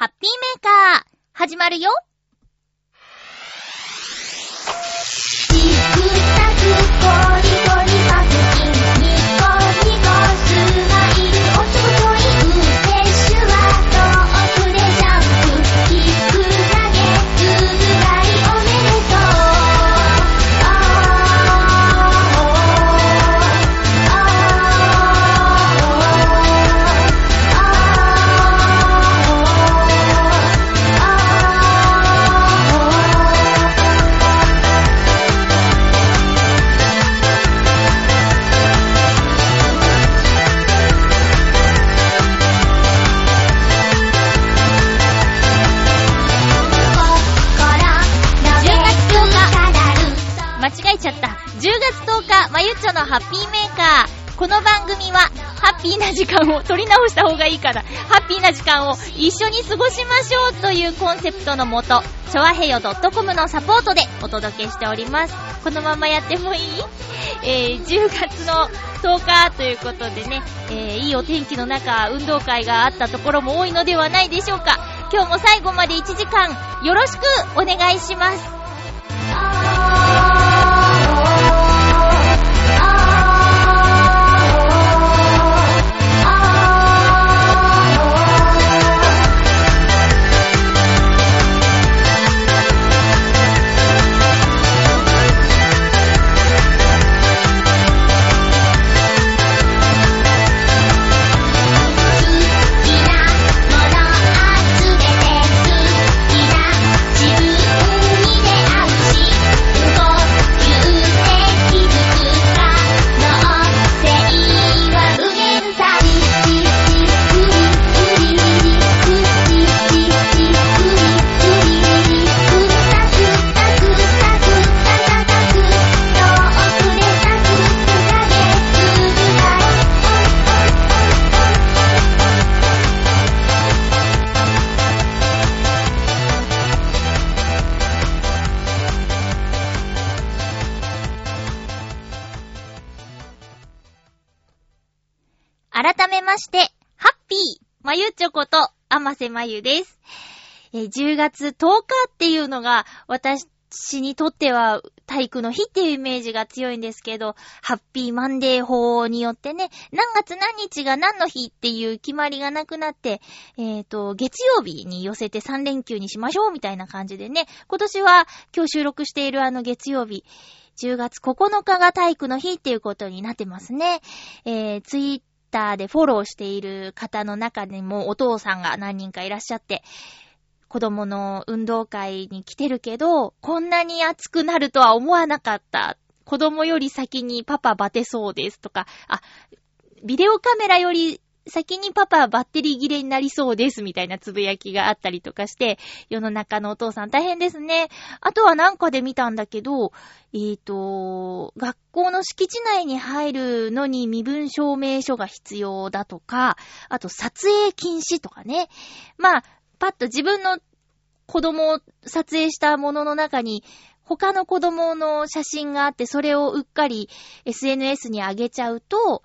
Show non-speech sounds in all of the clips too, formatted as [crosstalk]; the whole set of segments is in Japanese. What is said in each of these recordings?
ハッピーメーカー、始まるよ。のハッピーメーカー。この番組は、ハッピーな時間を取り直した方がいいから、ハッピーな時間を一緒に過ごしましょうというコンセプトのもと、ちょわへよ .com のサポートでお届けしております。このままやってもいい？えー、10月の10日ということでね、えー、いいお天気の中、運動会があったところも多いのではないでしょうか。今日も最後まで1時間、よろしくお願いします。こと、あまゆです。え10月10日っていうのが、私にとっては体育の日っていうイメージが強いんですけど、ハッピーマンデー法によってね、何月何日が何の日っていう決まりがなくなって、えっ、と、月曜日に寄せて3連休にしましょうみたいな感じでね、今年は今日収録しているあの月曜日、10月9日が体育の日っていうことになってますね。えー、ツイッターでフォローしている方の中でもお父さんが何人かいらっしゃって、子供の運動会に来てるけど、こんなに暑くなるとは思わなかった。子供より先にパパバテそうですとか、あ、ビデオカメラより先にパパバッテリー切れになりそうですみたいなつぶやきがあったりとかして、世の中のお父さん大変ですね。あとはなんかで見たんだけど、えーと、学校の敷地内に入るのに身分証明書が必要だとか、あと撮影禁止とかね。まあ、パッと自分の子供を撮影したものの中に、他の子供の写真があって、それをうっかり SNS に上げちゃうと、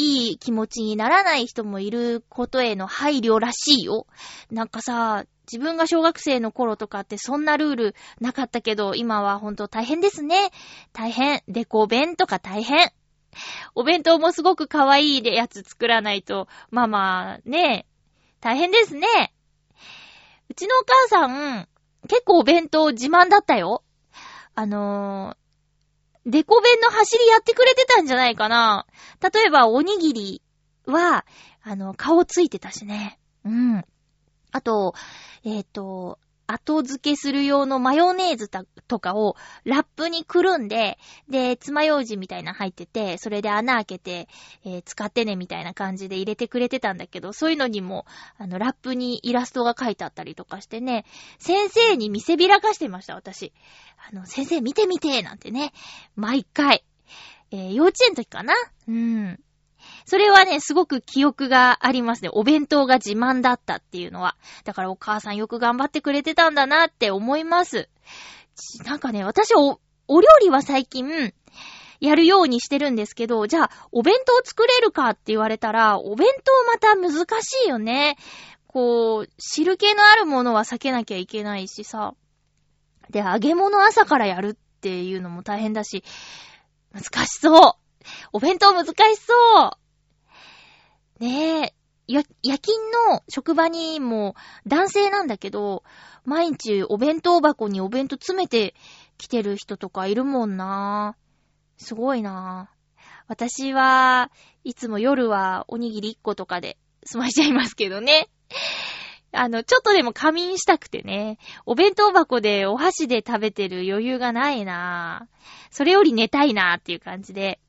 いい気持ちにならない人もいることへの配慮らしいよ。なんかさ、自分が小学生の頃とかってそんなルールなかったけど、今はほんと大変ですね。大変。デコ弁とか大変。お弁当もすごく可愛いやつ作らないと、ママ、ね、大変ですね。うちのお母さん、結構お弁当自慢だったよ。あのー、デコ弁の走りやってくれてたんじゃないかな。例えば、おにぎりは、あの、顔ついてたしね。うん。あと、えっ、と、後付けする用のマヨネーズとかをラップにくるんで、で、爪楊枝みたいな入ってて、それで穴開けて、えー使ってねみたいな感じで入れてくれてたんだけど、そういうのにも、あの、ラップにイラストが書いてあったりとかしてね、先生に見せびらかしてました、私。あの、先生見てみてなんてね、毎回。えー幼稚園の時かな？うん。それはね、すごく記憶がありますね。お弁当が自慢だったっていうのは。だからお母さんよく頑張ってくれてたんだなって思います。なんかね、私お、お料理は最近、やるようにしてるんですけど、じゃあ、お弁当作れるかって言われたら、お弁当また難しいよね。こう、汁気のあるものは避けなきゃいけないしさ。で、揚げ物朝からやるっていうのも大変だし、難しそうお弁当難しそうねえ、や、夜勤の職場にも男性なんだけど、毎日お弁当箱にお弁当詰めてきてる人とかいるもんな。すごいな。ぁ私はいつも夜はおにぎり1個とかで済ましちゃいますけどね。あの、ちょっとでも仮眠したくてね、お弁当箱でお箸で食べてる余裕がないな。ぁそれより寝たいなぁっていう感じで、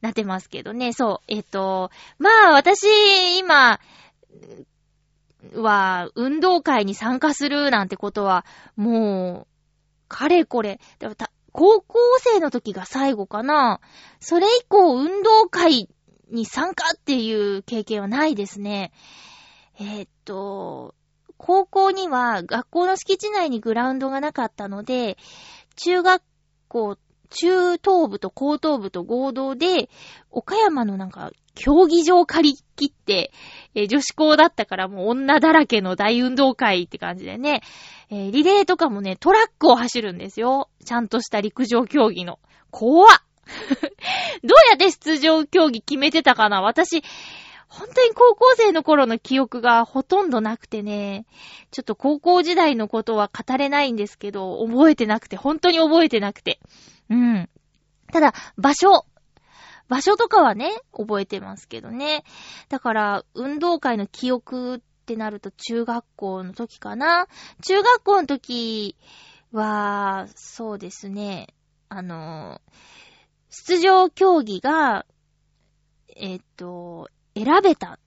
なってますけどね。そう。えっ、と、まあ、私、今、は、運動会に参加するなんてことは、もう、かれこれ、高校生の時が最後かな。それ以降、運動会に参加っていう経験はないですね。えーっと、高校には学校の敷地内にグラウンドがなかったので、中学校、中等部と高等部と合同で、岡山のなんか、競技場借り切って、えー女子校だったからもう女だらけの大運動会って感じでね、えーリレーとかもね、トラックを走るんですよ。ちゃんとした陸上競技の。怖っ [laughs] どうやって出場競技決めてたかな私、本当に高校生の頃の記憶がほとんどなくてね、ちょっと高校時代のことは語れないんですけど、覚えてなくて、本当に覚えてなくて。うん。ただ、場所。場所とかはね、覚えてますけどね。だから、運動会の記憶ってなると中学校の時かな。中学校の時は、そうですね、あの、出場競技が、えっと、選べた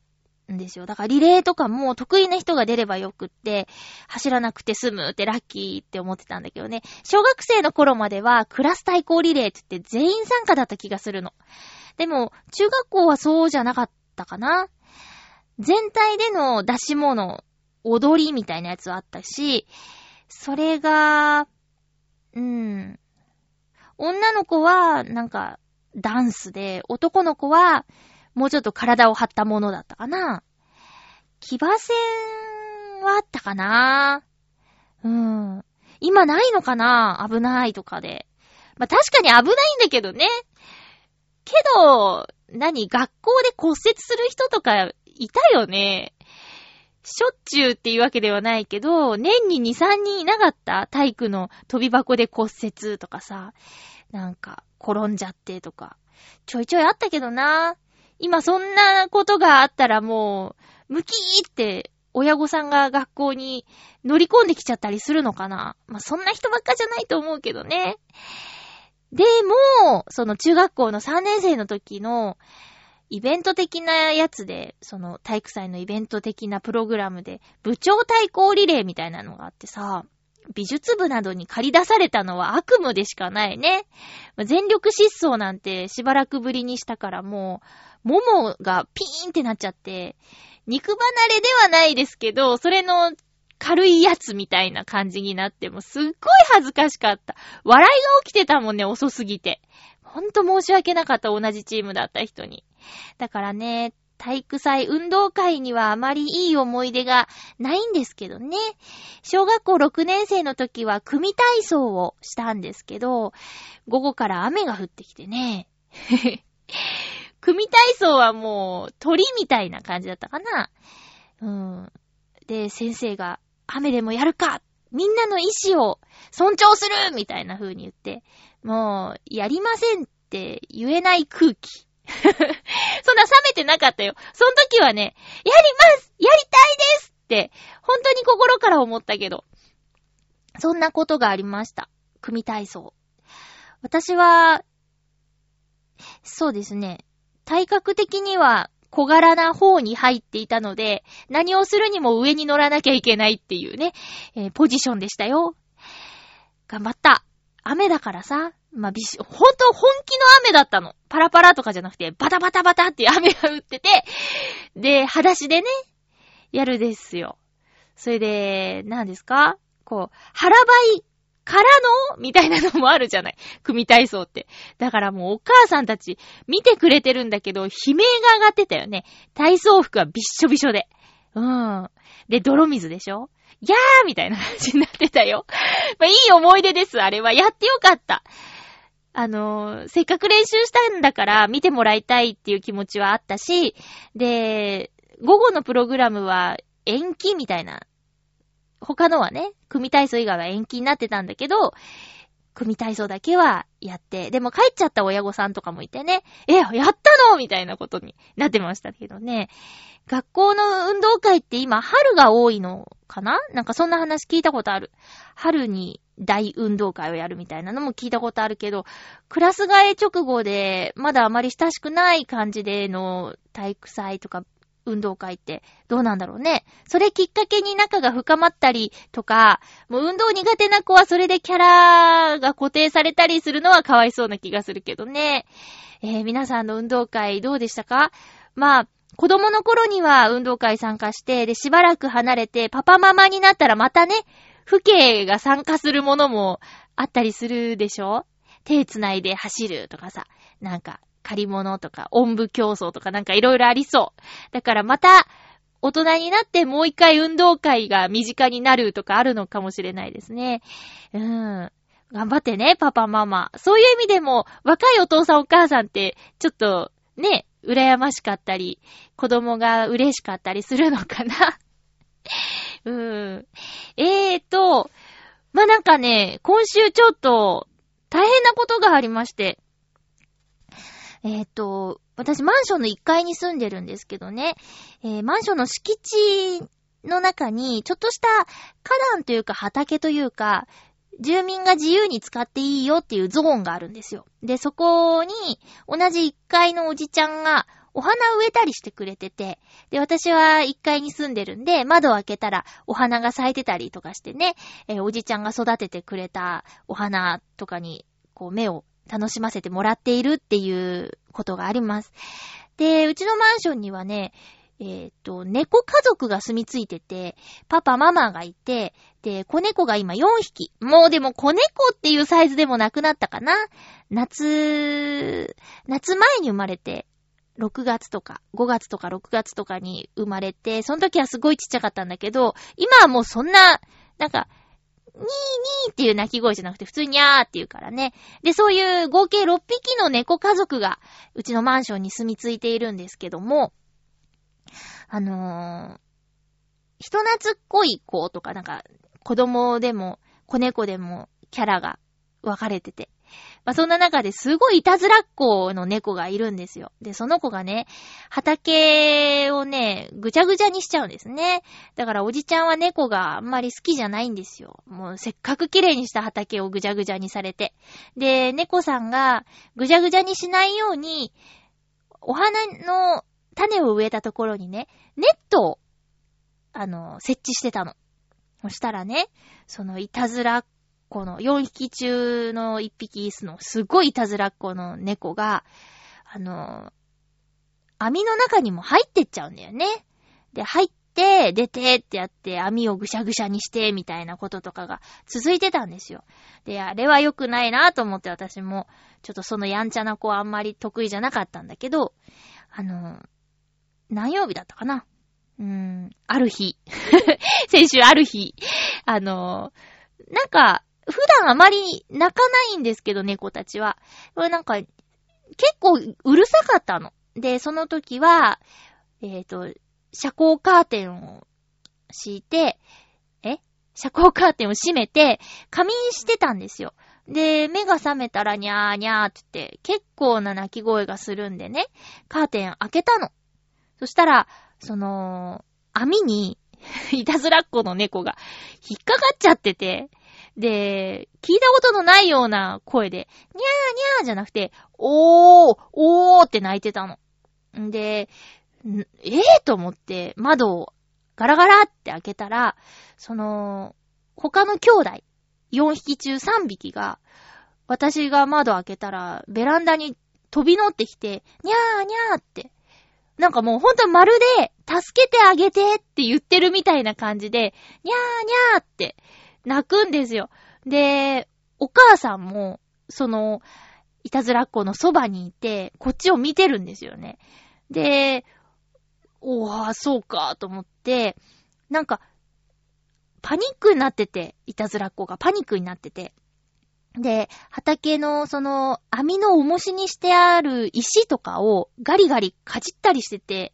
んですよ。だからリレーとかも得意な人が出ればよくって、走らなくて済むってラッキーって思ってたんだけどね。小学生の頃まではクラス対抗リレーって言って全員参加だった気がするの。でも、中学校はそうじゃなかったかな。全体での出し物、踊りみたいなやつはあったし、それが、うん。女の子は、なんか、ダンスで、男の子は、もうちょっと体を張ったものだったかな。騎馬戦はあったかな。うん。今ないのかな？危ないとかで。まあ、確かに危ないんだけどね。けど、何学校で骨折する人とかいたよね。しょっちゅうっていうわけではないけど、年に2、3人いなかった体育の飛び箱で骨折とかさ、なんか転んじゃってとか、ちょいちょいあったけどな。今そんなことがあったらもう、ムキーって親御さんが学校に乗り込んできちゃったりするのかな。まあ、そんな人ばっかじゃないと思うけどね。でも、その中学校の3年生の時のイベント的なやつで、その体育祭のイベント的なプログラムで部長対抗リレーみたいなのがあってさ、美術部などに借り出されたのは悪夢でしかないね。全力疾走なんてしばらくぶりにしたからもう、ももがピーンってなっちゃって、肉離れではないですけど、それの軽いやつみたいな感じになって、もすっごい恥ずかしかった。笑いが起きてたもんね、遅すぎて。ほんと申し訳なかった、同じチームだった人に。だからね、体育祭、運動会にはあまりいい思い出がないんですけどね。小学校6年生の時は組体操をしたんですけど、午後から雨が降ってきてね。[laughs] 組体操はもう鳥みたいな感じだったかな。うん。で、先生が、雨でもやるかみんなの意志を尊重するみたいな風に言って、もう、やりませんって言えない空気。そんな冷めてなかったよ。その時はね、やりますやりたいですって、本当に心から思ったけど。そんなことがありました。組体操。私は、そうですね。体格的には小柄な方に入っていたので、何をするにも上に乗らなきゃいけないっていうね、えーポジションでしたよ。頑張った。雨だからさ、まあ、びし、ほんと本気の雨だったの。パラパラとかじゃなくて、バタバタバタって雨が降ってて、で、裸足でね、やるですよ。それで、何ですか？こう、腹ばいからの？みたいなのもあるじゃない。組体操って。だからもうお母さんたち見てくれてるんだけど、悲鳴が上がってたよね。体操服はびっしょびしょで。うん。で、泥水でしょ？やーみたいな感じになってたよ。まあ、いい思い出です、あれは。やってよかった。あの、せっかく練習したんだから見てもらいたいっていう気持ちはあったし、で、午後のプログラムは延期みたいな。他のはね、組体操以外は延期になってたんだけど、組体操だけはやって、でも帰っちゃった親御さんとかもいてね、え、やったのみたいなことになってましたけどね。学校の運動会って今春が多いのかな？なんかそんな話聞いたことある。春に大運動会をやるみたいなのも聞いたことあるけど、クラス替え直後でまだあまり親しくない感じでの体育祭とか運動会ってどうなんだろうね。それきっかけに仲が深まったりとか、もう運動苦手な子はそれでキャラが固定されたりするのはかわいそうな気がするけどね。えー、皆さんの運動会どうでしたか？まあ、子供の頃には運動会参加して、で、しばらく離れて、パパママになったらまたね、父兄が参加するものもあったりするでしょ？手繋いで走るとかさ、なんか、借り物とか、おんぶ競争とかなんかいろいろありそう。だからまた、大人になってもう一回運動会が身近になるとかあるのかもしれないですね。うん。頑張ってね、パパママ。そういう意味でも、若いお父さんお母さんって、ちょっと、ね、羨ましかったり、子供が嬉しかったりするのかな？うん。えーと、まあ、なんかね、今週ちょっと、大変なことがありまして。えーと、私マンションの1階に住んでるんですけどね、えー、マンションの敷地の中に、ちょっとした花壇というか畑というか、住民が自由に使っていいよっていうゾーンがあるんですよ。で、そこに、同じ1階のおじちゃんが、お花植えたりしてくれてて、で、私は1階に住んでるんで、窓を開けたらお花が咲いてたりとかしてね、えー、おじちゃんが育ててくれたお花とかに、こう、目を楽しませてもらっているっていうことがあります。で、うちのマンションにはね、えっ、と、猫家族が住み着いてて、パパ、ママがいて、で、子猫が今4匹。もうでも子猫っていうサイズでもなくなったかな？夏、夏前に生まれて、6月とか、5月とか6月とかに生まれて、その時はすごいちっちゃかったんだけど、今はもうそんな、なんか、にーにーっていう鳴き声じゃなくて普通にゃーって言うからね。で、そういう合計6匹の猫家族がうちのマンションに住み着いているんですけども、あのー、人懐っこい子とかなんか子供でも子猫でもキャラが分かれてて。まあ、そんな中ですごいいたずらっ子の猫がいるんですよ。で、その子がね、畑をね、ぐちゃぐちゃにしちゃうんですね。だからおじちゃんは猫があんまり好きじゃないんですよ。もうせっかく綺麗にした畑をぐちゃぐちゃにされて。で、猫さんがぐちゃぐちゃにしないように、お花の種を植えたところにね、ネットを、あの、設置してたの。そしたらね、そのいたずらっこの4匹中の1匹椅子のすごいいたずらっ子の猫が、あの、網の中にも入ってっちゃうんだよね。で、入って、出てってやって、網をぐしゃぐしゃにして、みたいなこととかが続いてたんですよ。で、あれは良くないなと思って私も、ちょっとそのやんちゃな子はあんまり得意じゃなかったんだけど、あの、何曜日だったかなうーん、ある日。[laughs] 先週ある日。あの、なんか、普段あまり泣かないんですけど、猫たちは。これなんか、結構うるさかったの。で、その時は、えっ、ー、と、遮光カーテンを敷いて、え？遮光カーテンを閉めて、仮眠してたんですよ。で、目が覚めたらにゃーにゃーって言って、結構な鳴き声がするんでね、カーテン開けたの。そしたら、その、網に、[laughs] いたずらっ子の猫が引っかかっちゃってて、で、聞いたことのないような声で、にゃーにゃーじゃなくて、おー、おーって泣いてたの。んで、ええー、と思って窓をガラガラって開けたら、その、他の兄弟、4匹中3匹が、私が窓開けたら、ベランダに飛び乗ってきて、にゃーにゃーって、なんかもうほんとまるで、助けてあげてって言ってるみたいな感じで、にゃーにゃーって、泣くんですよ。で、お母さんも、その、いたずらっ子のそばにいて、こっちを見てるんですよね。で、おー、そうか、と思って、なんか、パニックになってて、いたずらっ子がパニックになってて。で、畑のその網の重しにしてある石とかをガリガリかじったりしてて、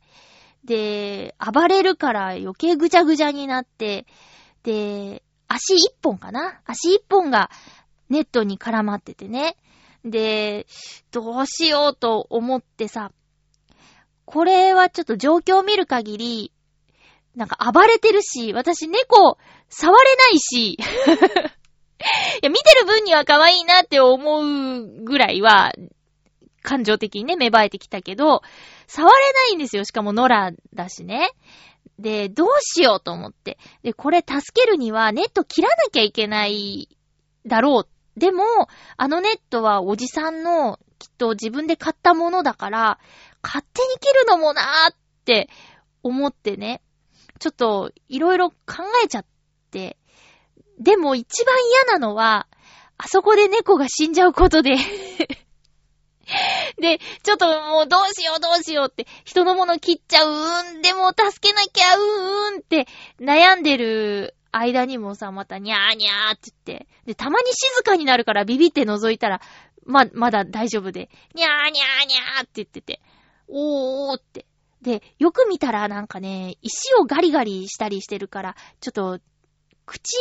で、暴れるから余計ぐちゃぐちゃになって、で、足一本かな？足一本がネットに絡まっててね。で、どうしようと思ってさ、これはちょっと状況を見る限り、なんか暴れてるし、私猫触れないし、[laughs] いや、見てる分には可愛いなって思うぐらいは、感情的にね、芽生えてきたけど、触れないんですよ。しかも野良だしね。で、どうしようと思って。で、これ助けるにはネット切らなきゃいけないだろう。でも、あのネットはおじさんのきっと自分で買ったものだから、勝手に切るのもなーって思ってね。ちょっといろいろ考えちゃって。でも一番嫌なのは、あそこで猫が死んじゃうことで [laughs] で、ちょっともうどうしようどうしようって、人のもの切っちゃうーん、でも助けなきゃうーんって悩んでる間にもさ、またにゃーにゃーって言って、で、たまに静かになるからビビって覗いたら、ま、まだ大丈夫で、にゃーにゃーにゃーって言ってて、おーって。で、よく見たらなんかね、石をガリガリしたりしてるから、ちょっと口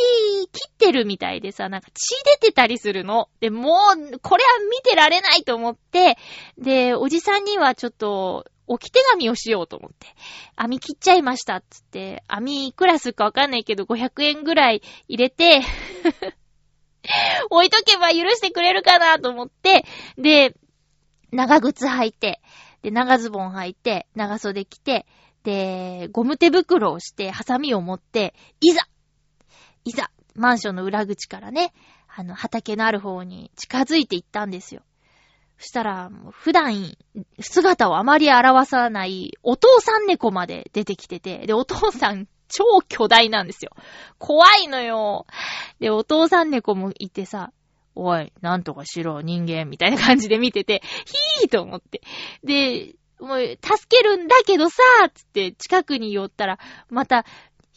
切ってるみたいでさ、なんか血出てたりするの。で、もう、これは見てられないと思って、で、おじさんにはちょっと、置き手紙をしようと思って、網切っちゃいましたっつって、網いくらするかわかんないけど、500円ぐらい入れて。[laughs] 置いとけば許してくれるかなと思って、で、長靴履いて、で、長ズボン履いて、長袖着て、で、ゴム手袋をして、ハサミを持って、いざいざ、マンションの裏口からね、あの、畑のある方に近づいていったんですよ。そしたら、普段、姿をあまり表さないお父さん猫まで出てきてて、で、お父さん超巨大なんですよ。怖いのよ。で、お父さん猫もいてさ、おい、なんとかしろ、人間、みたいな感じで見てて、ヒーと思って。で、もう、助けるんだけどさ、つって近くに寄ったら、また、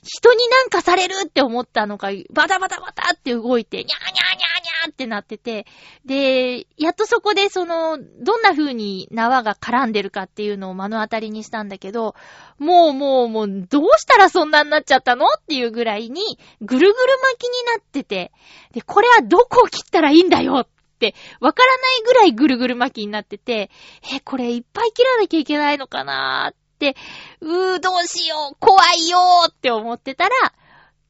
人になんかされるって思ったのか、バタバタバタって動いて、にゃーにゃーにゃーにゃーってなってて、で、やっとそこでその、どんな風に縄が絡んでるかっていうのを目の当たりにしたんだけど、もうもうもう、どうしたらそんなになっちゃったのっていうぐらいに、ぐるぐる巻きになってて、で、これはどこを切ったらいいんだよって、わからないぐらいぐるぐる巻きになってて、え、これいっぱい切らなきゃいけないのかなーっ、うー、どうしよう、怖いよーって思ってたら、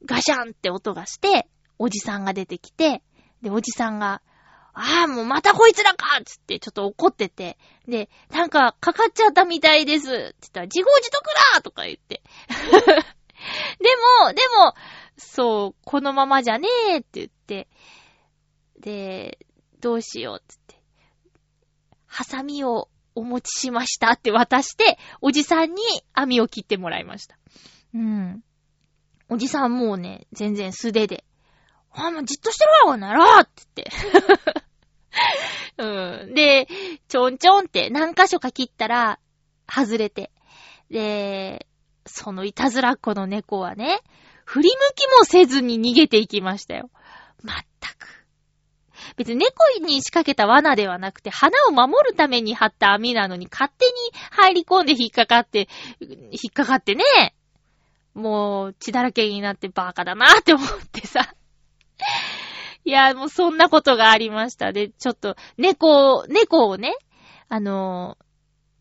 ガシャンって音がして、おじさんが出てきて、で、おじさんが、ああ、もうまたこいつらかつってちょっと怒ってて。で、なんか、かかっちゃったみたいです。って言ったら、自業自得だとか言って。[laughs] でも、でも、そう、このままじゃねえって言って。で、どうしようつって。ハサミをお持ちしましたって渡して、おじさんに網を切ってもらいました。うん。おじさんもうね、全然素手で、あ、もうじっとしてろよ、ならって言って。[laughs] うん。で、ちょんちょんって何箇所か切ったら、外れて。で、そのいたずらっ子の猫はね、振り向きもせずに逃げていきましたよ。ま。別に猫に仕掛けた罠ではなくて、花を守るために張った網なのに勝手に入り込んで引っかかって、引っかかってね、もう血だらけになってバカだなって思ってさ。[laughs] いや、もうそんなことがありました。で、ちょっと猫、猫をね、あの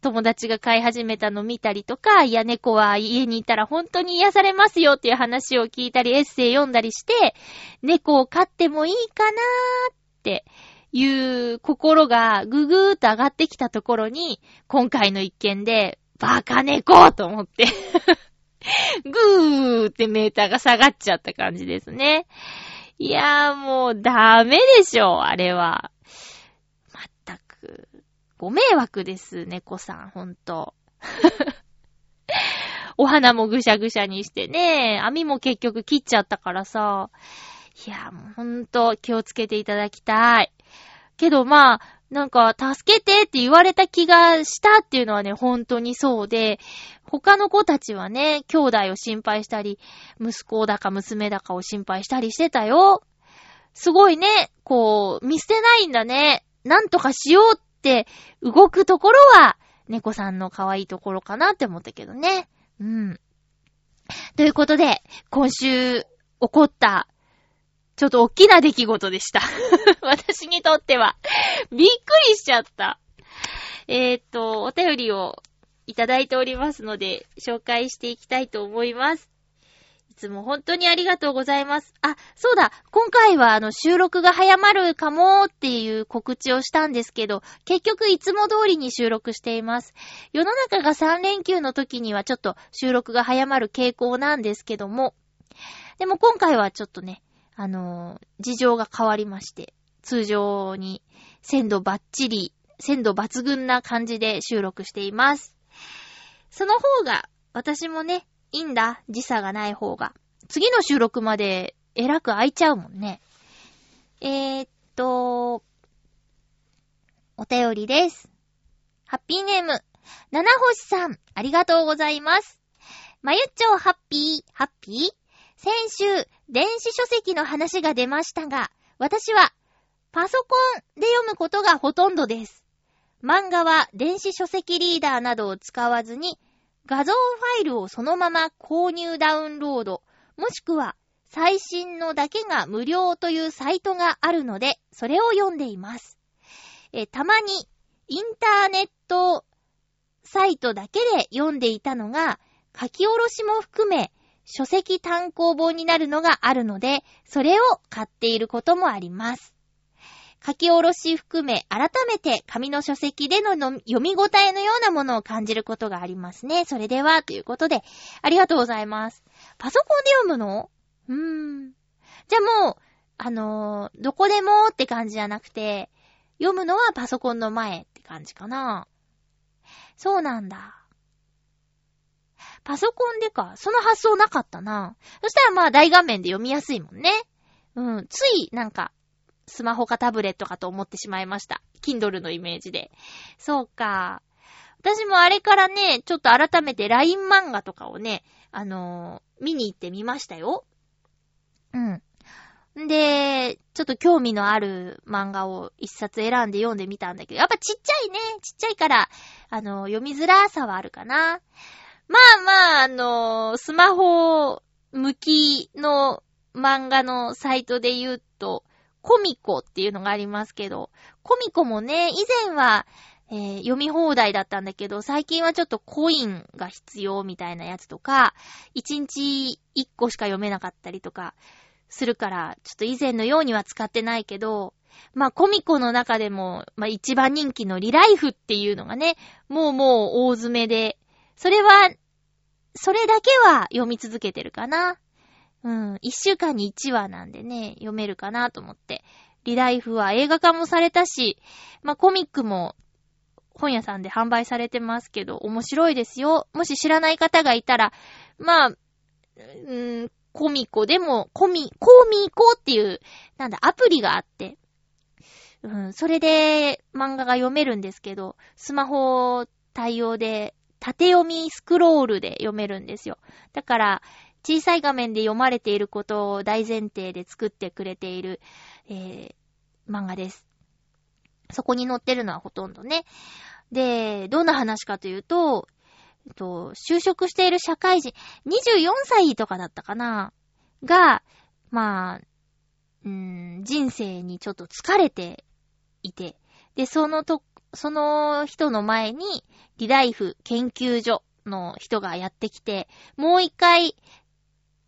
友達が飼い始めたの見たりとか、いや、猫は家にいたら本当に癒されますよっていう話を聞いたり、エッセイ読んだりして、猫を飼ってもいいかなーっっていう心がぐぐーっと上がってきたところに、今回の一件で、バカ猫と思って [laughs] ぐーってメーターが下がっちゃった感じですね。いやーもうダメでしょ、あれは。まったく。ご迷惑です、猫さん、ほんと。[laughs] お花もぐしゃぐしゃにしてね、網も結局切っちゃったからさ。いや、もうほんと気をつけていただきたい。けどまあ、なんか、助けてって言われた気がしたっていうのはね、本当にそうで、他の子たちはね、兄弟を心配したり、息子だか娘だかを心配したりしてたよ。すごいね、こう、見捨てないんだね。なんとかしようって動くところは、猫さんの可愛いところかなって思ったけどね。うん。ということで、今週起こったちょっと大きな出来事でした。[laughs] 私にとっては。びっくりしちゃった。えー、っと、お便りをいただいておりますので、紹介していきたいと思います。いつも本当にありがとうございます。あ、そうだ、今回はあの収録が早まるかもっていう告知をしたんですけど、結局いつも通りに収録しています。世の中が3連休の時にはちょっと収録が早まる傾向なんですけども、でも今回はちょっとね、あの、事情が変わりまして、通常に鮮度バッチリ、鮮度抜群な感じで収録しています。その方が、私もね、いいんだ。時差がない方が。次の収録まで、えらく空いちゃうもんね。えー、っと、お便りです。ハッピーネーム、七星さん、ありがとうございます。まゆっちょハッピー、ハッピー？先週、電子書籍の話が出ましたが、私は、パソコンで読むことがほとんどです。漫画は電子書籍リーダーなどを使わずに、画像ファイルをそのまま購入ダウンロード、もしくは最新のだけが無料というサイトがあるので、それを読んでいます。えたまにインターネットサイトだけで読んでいたのが、書き下ろしも含め、書籍単行本になるのがあるので、それを買っていることもあります。書き下ろし含め、改めて紙の書籍での読み応えのようなものを感じることがありますね。それでは、ということで、ありがとうございます。パソコンで読むの？うーん。じゃあもう、あのー、どこでもって感じじゃなくて、読むのはパソコンの前って感じかな。そうなんだ。パソコンでか。その発想なかったな。そしたらまあ大画面で読みやすいもんね。うん。つい、なんか、スマホかタブレットかと思ってしまいました。Kindle のイメージで。そうか。私もあれからね、ちょっと改めて LINE 漫画とかをね、あのー、見に行ってみましたよ。うん。で、ちょっと興味のある漫画を一冊選んで読んでみたんだけど、やっぱちっちゃいね。ちっちゃいから、あの、読みづらさはあるかな。まあまあ、あのスマホ向きの漫画のサイトで言うと、コミコっていうのがありますけど、コミコもね、以前は、えー、読み放題だったんだけど、最近はちょっとコインが必要みたいなやつとか、1日1個しか読めなかったりとかするから、ちょっと以前のようには使ってないけど、まあコミコの中でも、まあ一番人気のリライフっていうのがね、もうもう大詰めで、それは、それだけは読み続けてるかな。うん。一週間に一話なんでね、読めるかなと思って。リライフは映画化もされたし、まあ、コミックも本屋さんで販売されてますけど、面白いですよ。もし知らない方がいたら、まあ、うん、コミコでも、コミ、コミコっていう、なんだ、アプリがあって、うん、それで漫画が読めるんですけど、スマホ対応で縦読みスクロールで読めるんですよ。だから、小さい画面で読まれていることを大前提で作ってくれている、えー、漫画です。そこに載ってるのはほとんどね。で、どんな話かというと、えっと、就職している社会人、24歳とかだったかな？が、まあ、うーん、人生にちょっと疲れていて、で、そのと、その人の前に、リライフ研究所の人がやってきて、もう一回、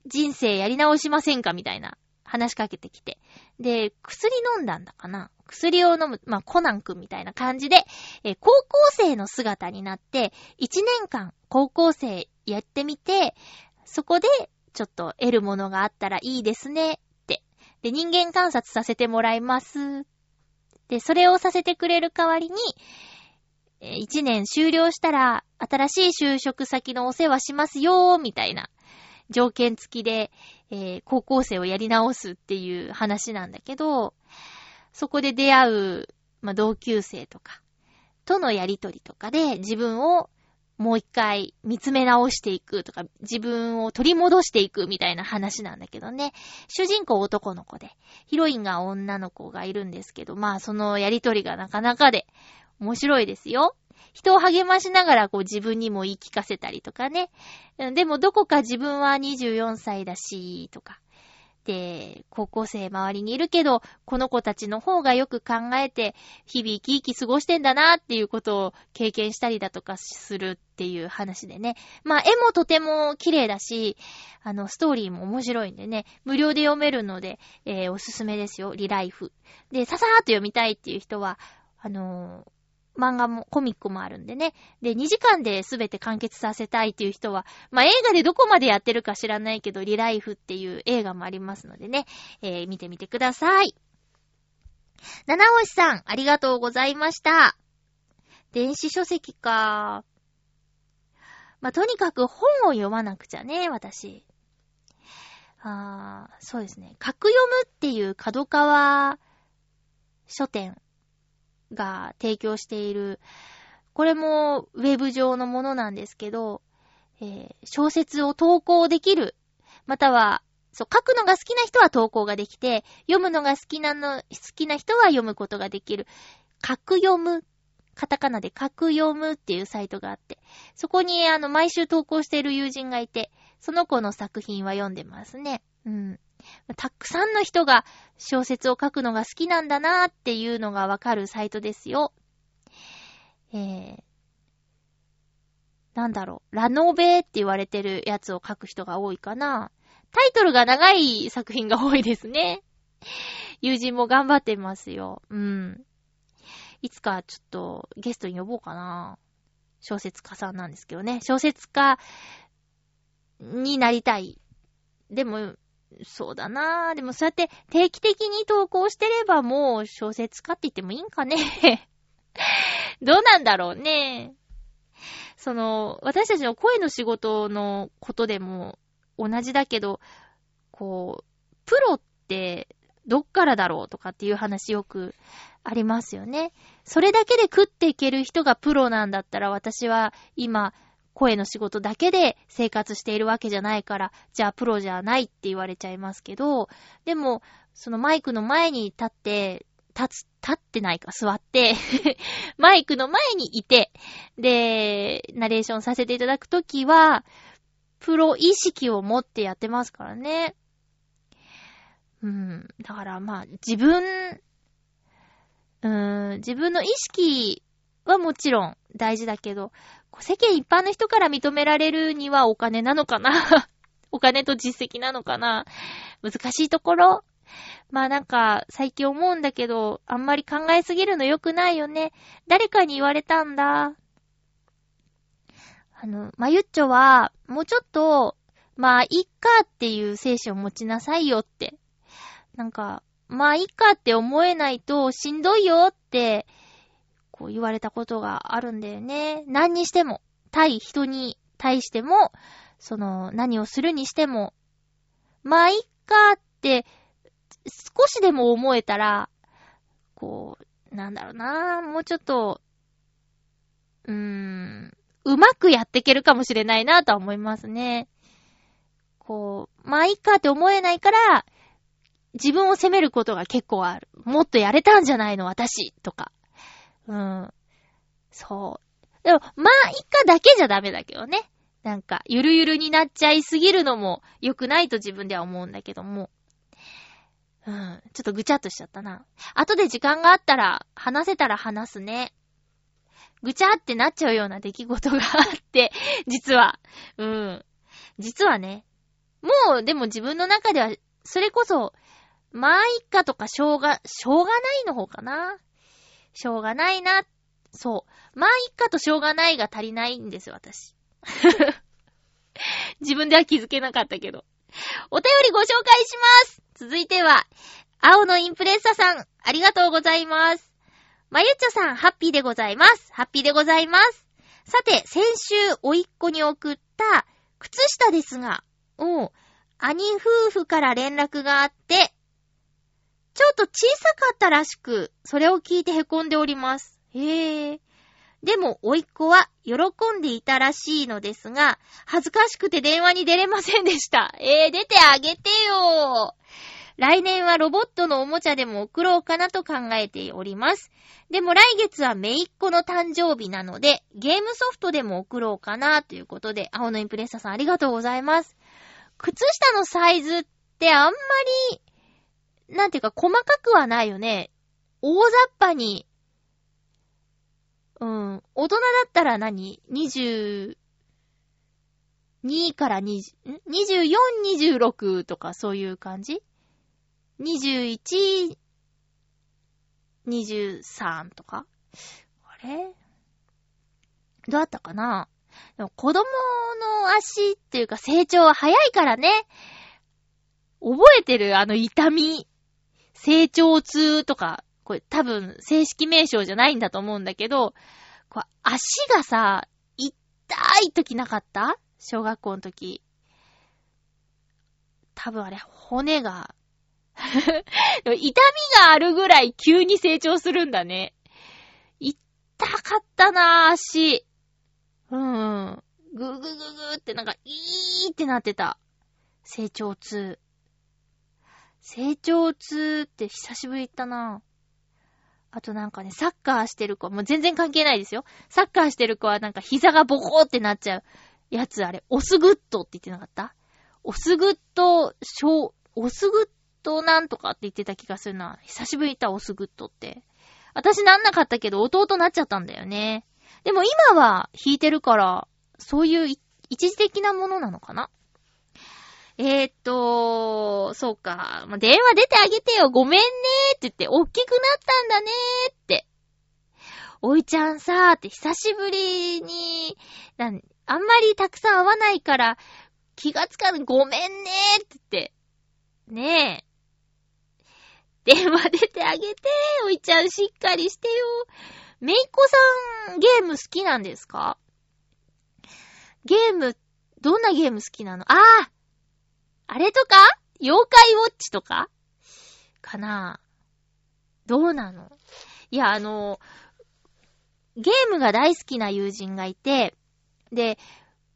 人生やり直しませんかみたいな話しかけてきて。で、薬飲んだんだかな薬を飲む、まあ、コナン君みたいな感じで、え高校生の姿になって、1年間高校生やってみて、そこで、ちょっと得るものがあったらいいですね、って。で、人間観察させてもらいます。で、それをさせてくれる代わりに、一年終了したら、新しい就職先のお世話しますよ、みたいな条件付きで、えー、高校生をやり直すっていう話なんだけど、そこで出会う、まあ、同級生とか、とのやりとりとかで自分をもう一回見つめ直していくとか、自分を取り戻していくみたいな話なんだけどね。主人公男の子で、ヒロインが女の子がいるんですけど、まあそのやりとりがなかなかで面白いですよ。人を励ましながらこう自分にも言い聞かせたりとかね。でもどこか自分は24歳だし、とか。で、高校生周りにいるけど、この子たちの方がよく考えて、日々生き生き過ごしてんだなっていうことを経験したりだとかするっていう話でね。まあ、絵もとても綺麗だし、あの、ストーリーも面白いんでね、無料で読めるので、えー、おすすめですよ、リライフ。で、ささーっと読みたいっていう人は、あのー漫画も、コミックもあるんでね。で、2時間で全て完結させたいっていう人は、まあ、映画でどこまでやってるか知らないけど、リライフっていう映画もありますのでね、えー、見てみてください。七星さん、ありがとうございました。電子書籍か。まあ、とにかく本を読まなくちゃね、私。あー、そうですね。格読むっていう角川書店が提供している、これもウェブ上のものなんですけど、えー、小説を投稿できる。または、そう、書くのが好きな人は投稿ができて、読むのが好きなの、好きな人は読むことができる。書く読む。カタカナで書く読むっていうサイトがあって、そこにあの、毎週投稿している友人がいて、その子の作品は読んでますね。うん。たくさんの人が小説を書くのが好きなんだなーっていうのがわかるサイトですよ。えー、なんだろう、ラノベって言われてるやつを書く人が多いかな。タイトルが長い作品が多いですね。友人も頑張ってますよ。うん。いつかちょっとゲストに呼ぼうかな。小説家さんなんですけどね。小説家になりたい。でも、そうだなぁ。でもそうやって定期的に投稿してればもう小説家って言ってもいいんかね。[laughs] どうなんだろうね。その、私たちの声の仕事のことでも同じだけど、こう、プロってどっからだろうとかっていう話よくありますよね。それだけで食っていける人がプロなんだったら私は今声の仕事だけで生活しているわけじゃないから、じゃあプロじゃないって言われちゃいますけど、でも、そのマイクの前に立って、立つ、立ってないか、座って [laughs] マイクの前にいて、で、ナレーションさせていただくときは、プロ意識を持ってやってますからね。うん。だからまあ、自分、うーん、自分の意識はもちろん大事だけど、世間一般の人から認められるにはお金なのかな？[laughs] お金と実績なのかな？難しいところ？まあなんか、最近思うんだけど、あんまり考えすぎるの良くないよね。誰かに言われたんだ。あの、まゆっちょは、もうちょっと、まあ、いっかっていう精神を持ちなさいよって。なんか、まあ、いっかって思えないとしんどいよってこう言われたことがあるんだよね。何にしても、対人に対しても、その、何をするにしても、まあ、いっかって、少しでも思えたら、こう、なんだろうな、もうちょっと、うーん、うまくやっていけるかもしれないなとは思いますね。こう、まあいっかって思えないから、自分を責めることが結構ある。もっとやれたんじゃないの私とか。うん。そう。でも、まあ、一家だけじゃダメだけどね。なんか、ゆるゆるになっちゃいすぎるのも良くないと自分では思うんだけども。うん。ちょっとぐちゃっとしちゃったな。後で時間があったら、話せたら話すね。ぐちゃってなっちゃうような出来事があって、実は。うん。実はね。もう、でも自分の中では、それこそ、まあ、一家とかしょうが、しょうがないの方かな。しょうがないな。そう。まあ、いっかとしょうがないが足りないんですよ、私。[laughs] 自分では気づけなかったけど。お便りご紹介します続いては、青のインプレッサさん、ありがとうございます。まゆっちょさん、ハッピーでございます。ハッピーでございます。さて、先週、おいっ子に送った、靴下ですが、おう、兄夫婦から連絡があって、ちょっと小さかったらしく、それを聞いて凹んでおります。へえ。でも、甥っ子は喜んでいたらしいのですが、恥ずかしくて電話に出れませんでした。えー、出てあげてよ来年はロボットのおもちゃでも送ろうかなと考えております。でも来月はめいっ子の誕生日なので、ゲームソフトでも送ろうかなということで、青のインプレッサさんありがとうございます。靴下のサイズってあんまり、なんていうか細かくはないよね。大雑把に、うん、大人だったら何 ?22 から20、24,26とかそういう感じ ?21、23とか？あれ？どうだったかな？でも子供の足っていうか成長は早いからね。覚えてる？あの痛み。成長痛とか、これ多分正式名称じゃないんだと思うんだけど、こう足がさ、痛い時なかった？小学校の時。多分あれ、骨が。[laughs] 痛みがあるぐらい急に成長するんだね。痛かったなぁ、足。うん。ぐぐぐぐってなんか、いーってなってた。成長痛。成長痛って久しぶり言ったなあとなんかね、サッカーしてる子、もう全然関係ないですよ。サッカーしてる子はなんか膝がボコーってなっちゃうやつ、あれ、オスグッドって言ってなかった？オスグッド、小、オスグッドなんとかって言ってた気がするな。久しぶりに言ったオスグッドって。私なんなかったけど弟なっちゃったんだよね。でも今は弾いてるから、そういう一時的なものなのかな？えー、っと、そうか。まあ、電話出てあげてよ。ごめんねーって言って、おっきくなったんだねーって。おいちゃんさーって久しぶりに、なん、あんまりたくさん会わないから、気がつかぬ、ごめんねーって言って。ねえ。電話出てあげて。おいちゃんしっかりしてよ。めいっ子さん、ゲーム好きなんですか？ゲーム、どんなゲーム好きなの？あああれとか？妖怪ウォッチとか？かな？どうなの？いや、あの、ゲームが大好きな友人がいて、で、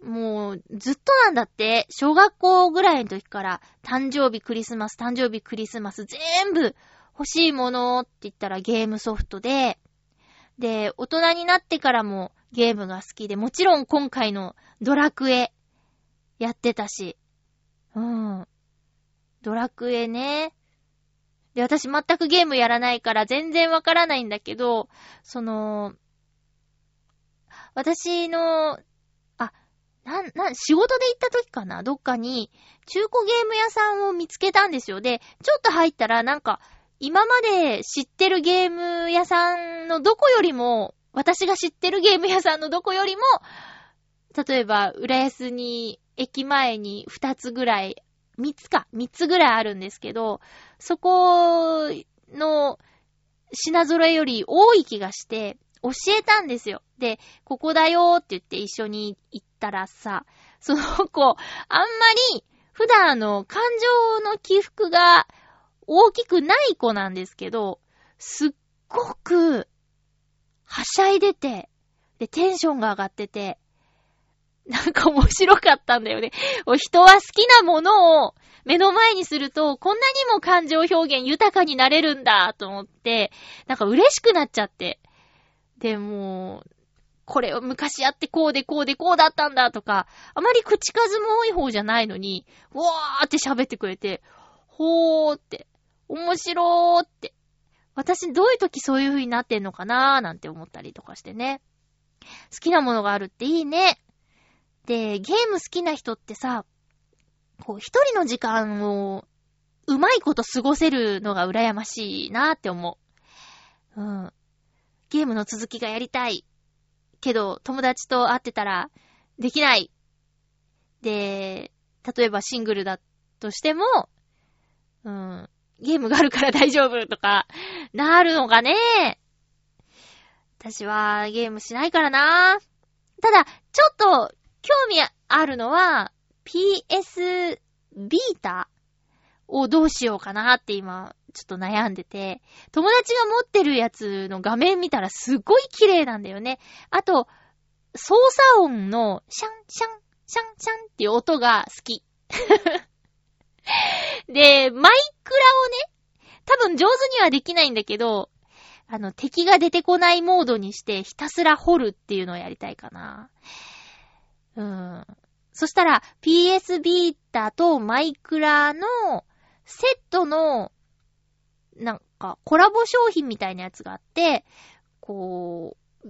もう、ずっとなんだって、小学校ぐらいの時から、誕生日クリスマス、誕生日クリスマス、全部欲しいものって言ったらゲームソフトで、で、大人になってからもゲームが好きで、もちろん今回のドラクエやってたし、うん。ドラクエね。で、私全くゲームやらないから全然わからないんだけど、その、私の、あ、なん、なん、仕事で行った時かな？どっかに、中古ゲーム屋さんを見つけたんですよ。で、ちょっと入ったらなんか、今まで知ってるゲーム屋さんのどこよりも、私が知ってるゲーム屋さんのどこよりも、例えば、浦安に、駅前に2つぐらい、3つか、3つぐらいあるんですけど、そこの品揃えより多い気がして、教えたんですよ。で、ここだよって言って一緒に行ったらさ、その子、あんまり普段の感情の起伏が大きくない子なんですけど、すっごく、はしゃいでて、で、テンションが上がってて、[laughs] なんか面白かったんだよね。人は好きなものを目の前にすると、こんなにも感情表現豊かになれるんだと思って、なんか嬉しくなっちゃって。で、も、これを昔やってこうでこうでこうだったんだとか、あまり口数も多い方じゃないのに、わーって喋ってくれて、ほーって、面白ーって。私どういう時そういう風になってんのかなーなんて思ったりとかしてね。好きなものがあるっていいね。で、ゲーム好きな人ってさ、こう一人の時間をうまいこと過ごせるのが羨ましいなって思う。うん。ゲームの続きがやりたい。けど、友達と会ってたら、できない。で、例えばシングルだとしても、うん、ゲームがあるから大丈夫とか、なるのかね私はゲームしないからなただ、ちょっと、興味あるのは、PS ビータをどうしようかなって今、ちょっと悩んでて、友達が持ってるやつの画面見たらすっごい綺麗なんだよね。あと、操作音のシャン、シャン、シャン、シャンっていう音が好き。[laughs] で、マイクラをね、多分上手にはできないんだけど、あの、敵が出てこないモードにしてひたすら掘るっていうのをやりたいかな。うん。そしたら PS ビータとマイクラのセットの、なんかコラボ商品みたいなやつがあって、こう、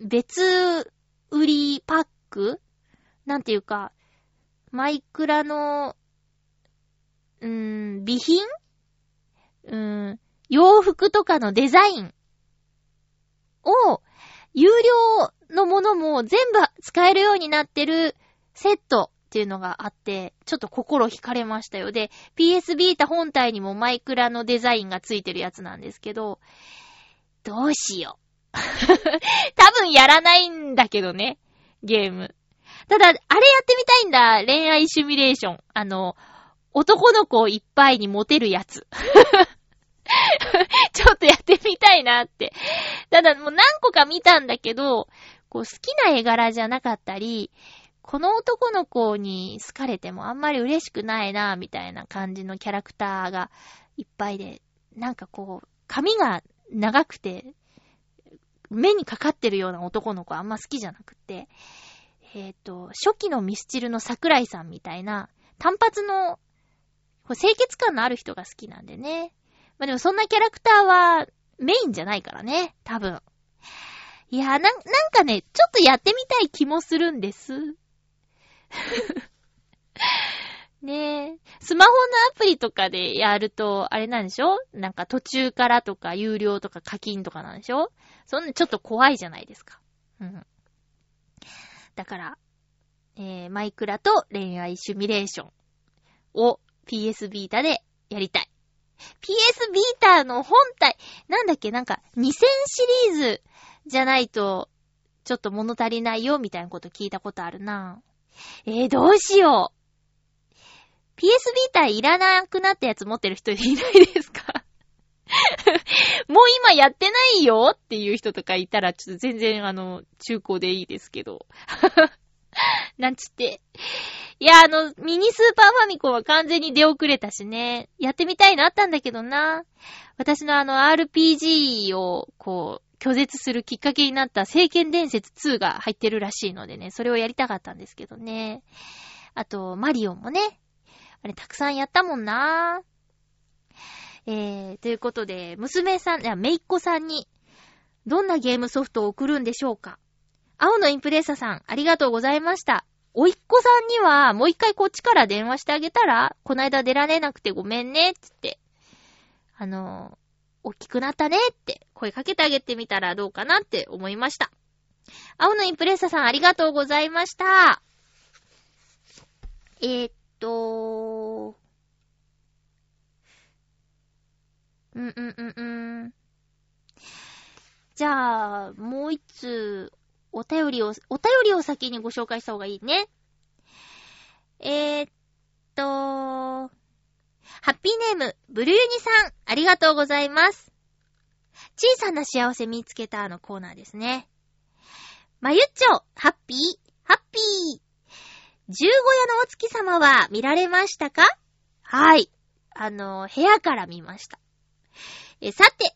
別売りパック？なんていうか、マイクラの、うーん、備品？うーん、洋服とかのデザインを、有料のものも全部使えるようになってるセットっていうのがあって、ちょっと心惹かれましたよ。で、PS ビータ本体にもマイクラのデザインがついてるやつなんですけど、どうしよう。[laughs] 多分やらないんだけどね、ゲーム。ただ、あれやってみたいんだ。恋愛シミュレーション。あの、男の子をいっぱいにモテるやつ。[laughs] [laughs] ちょっとやってみたいなって。ただもう何個か見たんだけど、こう好きな絵柄じゃなかったり、この男の子に好かれてもあんまり嬉しくないな、みたいな感じのキャラクターがいっぱいで、なんかこう、髪が長くて、目にかかってるような男の子あんま好きじゃなくて、えっ、ー、と、初期のミスチルの桜井さんみたいな、単発の、清潔感のある人が好きなんでね。まあ、でもそんなキャラクターはメインじゃないからね、多分。いや、な、なんかね、ちょっとやってみたい気もするんです。[laughs] ねえ。スマホのアプリとかでやると、あれなんでしょ？なんか途中からとか、有料とか課金とかなんでしょ？そんなちょっと怖いじゃないですか。うん。だから、えー、マイクラと恋愛シミュレーションを PS ビータでやりたい。PS ビーターの本体、なんだっけ、なんか2000シリーズじゃないと、ちょっと物足りないよ、みたいなこと聞いたことあるな。えー、どうしよう。PS ビーターいらなくなったやつ持ってる人いないですか？[laughs] もう今やってないよっていう人とかいたら、ちょっと全然あの、中古でいいですけど。[laughs] なんつって。いや、あの、ミニスーパーファミコンは完全に出遅れたしね。やってみたいのあったんだけどな。私のあの RPG を、こう、拒絶するきっかけになった聖剣伝説2が入ってるらしいのでね、それをやりたかったんですけどね。あと、マリオンもね。あれ、たくさんやったもんな。えー、ということで、娘さん、いや、めいっ子さんに、どんなゲームソフトを送るんでしょうか？青のインプレッサさん、ありがとうございました。おいっ子さんには、もう一回こっちから電話してあげたら、こないだ出られなくてごめんね、つって。あの、大きくなったねって声かけてあげてみたらどうかなって思いました。青のインプレッサさんありがとうございました。えー、っと、うんうんうんうん。じゃあ、もう一つ、お便りを、お便りを先にご紹介した方がいいね。えー、っと、ハッピーネーム、ブルユニさん、ありがとうございます。小さな幸せ見つけたのコーナーですね。まゆっちょ、ハッピー、ハッピー。十五夜のお月様は見られましたか？はい。あの、部屋から見ました。え、さて、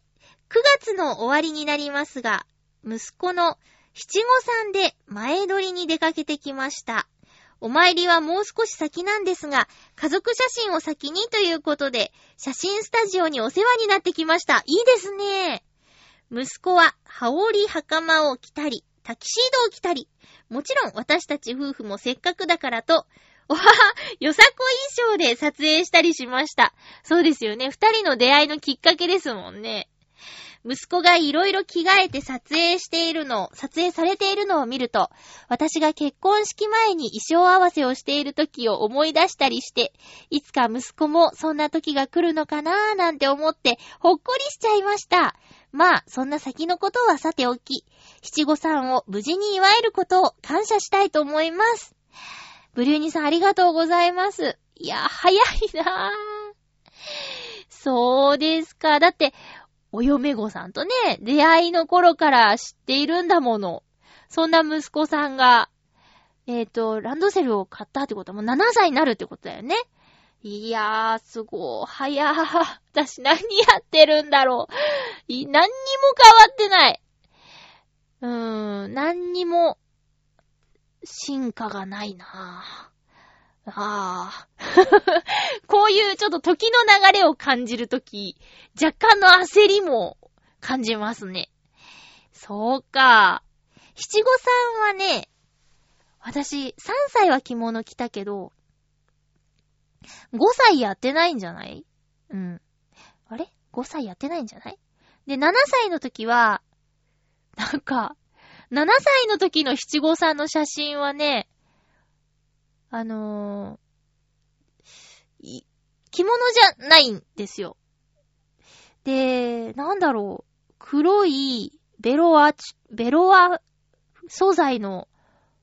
9月の終わりになりますが、息子の七五三で前撮りに出かけてきました。お参りはもう少し先なんですが、家族写真を先にということで、写真スタジオにお世話になってきました。いいですね。息子は羽織袴を着たり、タキシードを着たり、もちろん私たち夫婦もせっかくだからと、おはは、よさこ衣装で撮影したりしました。そうですよね。二人の出会いのきっかけですもんね。息子がいろいろ着替えて撮影しているの、撮影されているのを見ると、私が結婚式前に衣装合わせをしている時を思い出したりして、いつか息子もそんな時が来るのかなーなんて思って、ほっこりしちゃいました。まあ、そんな先のことはさておき、七五三を無事に祝えることを感謝したいと思います。ブリューニさんありがとうございます。いや、早いなぁ。そうですか。だって、お嫁子さんとね、出会いの頃から知っているんだもの。そんな息子さんが、えっ、と、ランドセルを買ったってことはもう7歳になるってことだよね。いやー、すごい。早ー。私何やってるんだろう。何にも変わってない。うーん、何にも、進化がないなぁ。ああ。[laughs] こういうちょっと時の流れを感じるとき、若干の焦りも感じますね。そうか。七五三はね、私、3歳は着物着たけど、5歳やってないんじゃない？うん。あれ ?5 歳やってないんじゃない？で、7歳の時は、なんか、7歳の時の七五三の写真はね、あのー、い着物じゃないんですよ。で、なんだろう、黒いベロア、ベロア素材の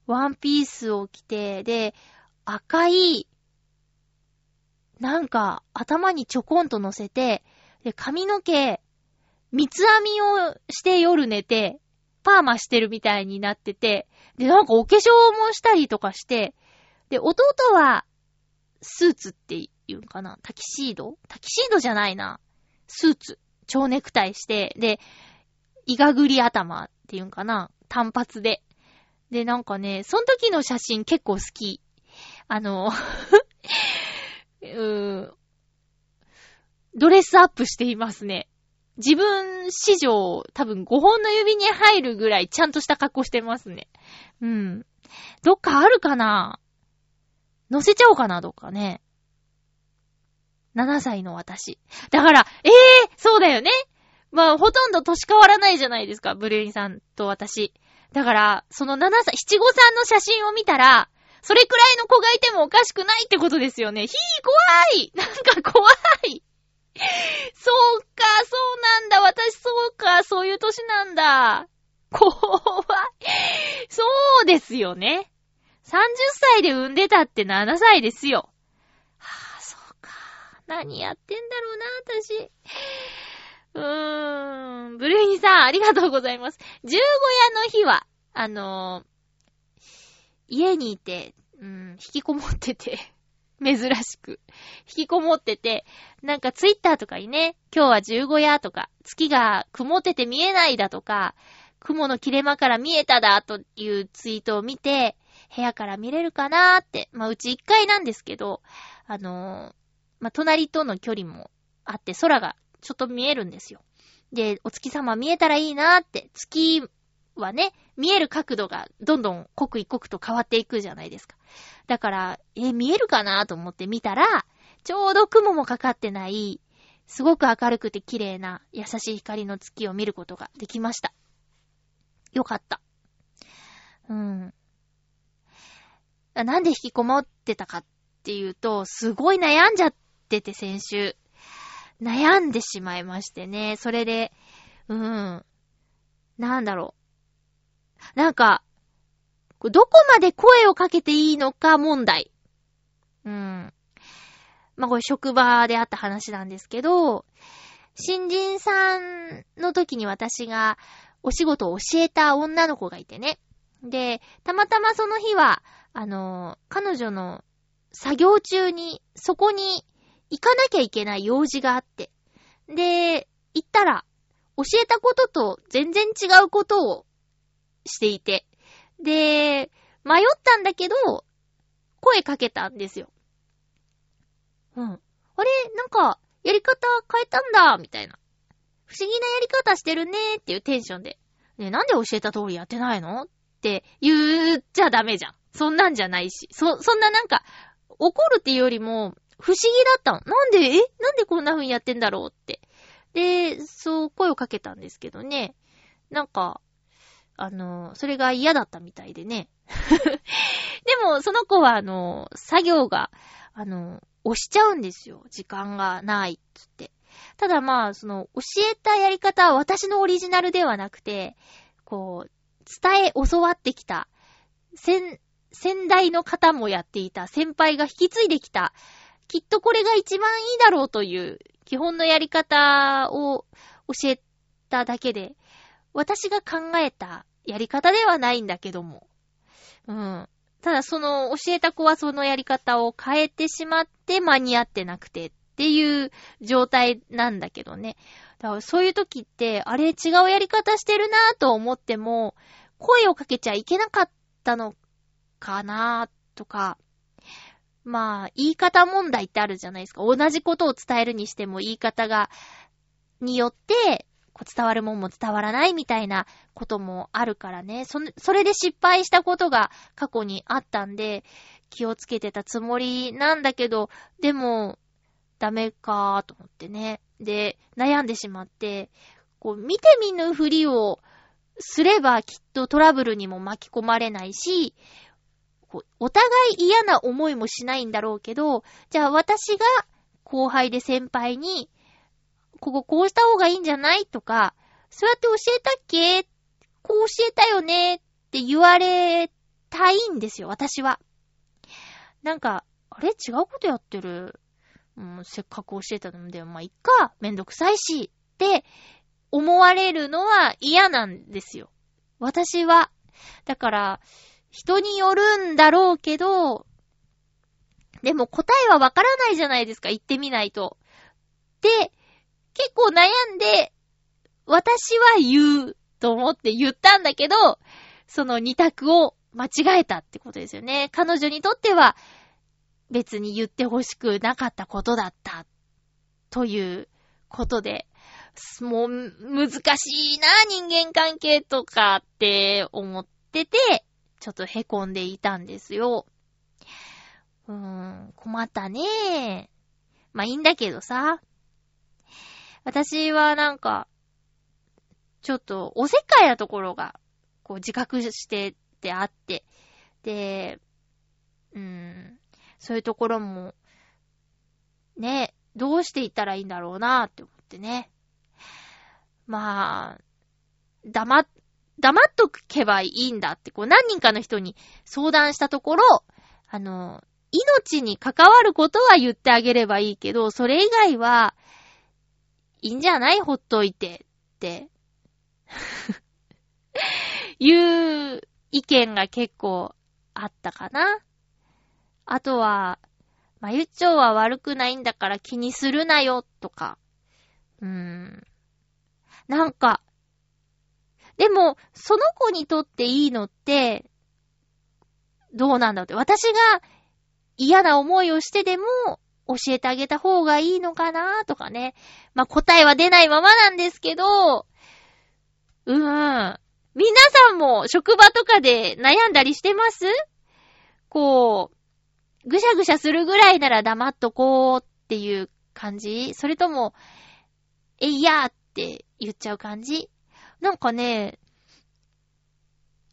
ワンピースを着て、で、赤い、なんか頭にちょこんと乗せて、で、髪の毛、三つ編みをして夜寝て、パーマしてるみたいになってて、で、なんかお化粧もしたりとかして、で、弟は、スーツって言うんかな？タキシード？タキシードじゃないな。スーツ。蝶ネクタイして、で、イガグリ頭って言うんかな？単発で。で、なんかね、その時の写真結構好き。あの、[laughs] うーん、ドレスアップしていますね。自分史上多分5本の指に入るぐらいちゃんとした格好してますね。うん。どっかあるかな？乗せちゃおうかな、どっかね。7歳の私。だから、ええー、そうだよね。まあ、ほとんど年変わらないじゃないですか、ブルーニさんと私。だから、その7歳、七五三の写真を見たら、それくらいの子がいてもおかしくないってことですよね。ひー、怖いなんか怖いそうか、そうなんだ。私そうか、そういう年なんだ。怖い。そうですよね。30歳で産んでたって7歳ですよ。はあ、そうか。何やってんだろうな、私。うーん。ブルーニさん、ありがとうございます。十五夜の日は、あのー家にいて、うん、引きこもってて、[laughs] 珍しく、引きこもってて、なんかツイッターとかにね、今日は十五夜とか、月が曇ってて見えないだとか、雲の切れ間から見えただというツイートを見て、部屋から見れるかなーって、まあうち1階なんですけど、あのーまあ隣との距離もあって空がちょっと見えるんですよ。で、お月様見えたらいいなーって、月はね、見える角度がどんどん刻一刻と変わっていくじゃないですか。だから、え、見えるかなーと思って見たら、ちょうど雲もかかってない、すごく明るくて綺麗な優しい光の月を見ることができました。よかった。うん。なんで引きこもってたかっていうと、すごい悩んじゃってて先週。悩んでしまいましてね。それで、うん。なんだろう。なんか、どこまで声をかけていいのか問題。うん。まあ、これ職場であった話なんですけど、新人さんの時に私がお仕事を教えた女の子がいてね。で、たまたまその日は、あの、彼女の作業中にそこに行かなきゃいけない用事があって。で、行ったら、教えたことと全然違うことをしていて。で、迷ったんだけど、声かけたんですよ。うん。あれなんか、やり方変えたんだみたいな。不思議なやり方してるねっていうテンションで。ね、なんで教えた通りやってないの？って言っちゃダメじゃん。そんなんじゃないし。そ、そんななんか、怒るっていうよりも、不思議だったの。なんで、え？なんでこんな風にやってんだろうって。で、そう声をかけたんですけどね。なんか、あの、それが嫌だったみたいでね。[laughs] でも、その子は、あの、作業が、あの、押しちゃうんですよ。時間がないっつって。ただまあ、その、教えたやり方は私のオリジナルではなくて、こう、伝え、教わってきた、先、先代の方もやっていた先輩が引き継いできた、きっとこれが一番いいだろうという基本のやり方を教えただけで、私が考えたやり方ではないんだけども。うん。ただその教えた子はそのやり方を変えてしまって間に合ってなくてっていう状態なんだけどね。だからそういう時って、あれ違うやり方してるなぁと思っても、声をかけちゃいけなかったのかなとか、まあ、言い方問題ってあるじゃないですか。同じことを伝えるにしても言い方が、によって、こう伝わるもんも伝わらないみたいなこともあるからね。そ、それで失敗したことが過去にあったんで、気をつけてたつもりなんだけど、でも、ダメかーと思ってね。で、悩んでしまって、こう、見て見ぬふりをすればきっとトラブルにも巻き込まれないし、お互い嫌な思いもしないんだろうけど、じゃあ私が後輩で先輩に、こここうした方がいいんじゃないとか、そうやって教えたっけ？こう教えたよねって言われたいんですよ、私は。なんか、あれ？違うことやってる？うん、せっかく教えたので、まあ、いっか。めんどくさいし。って思われるのは嫌なんですよ。私は。だから、人によるんだろうけど、でも答えはわからないじゃないですか、言ってみないと。で、結構悩んで、私は言うと思って言ったんだけど、その二択を間違えたってことですよね。彼女にとっては別に言ってほしくなかったことだった。ということで、もう難しいな、人間関係とかって思ってて、ちょっと凹んでいたんですよ。うーん、困ったねまあいいんだけどさ。私はなんか、ちょっとおせっかいなところが、こう自覚してってあって、で、うーん、そういうところも、ね、どうしていったらいいんだろうなって思ってね。まあ、黙っ黙っとけばいいんだって、こう何人かの人に相談したところ、あの、命に関わることは言ってあげればいいけど、それ以外は、いいんじゃないほっといて、って [laughs] いう意見が結構あったかな。あとは、まゆっちょは悪くないんだから気にするなよ、とか。うーん。なんか、でも、その子にとっていいのって、どうなんだって。私が嫌な思いをしてでも、教えてあげた方がいいのかなとかね。まあ、答えは出ないままなんですけど、うーん。皆さんも職場とかで悩んだりしてます？こう、ぐしゃぐしゃするぐらいなら黙っとこうっていう感じ？それとも、えいやーって言っちゃう感じ？なんかね、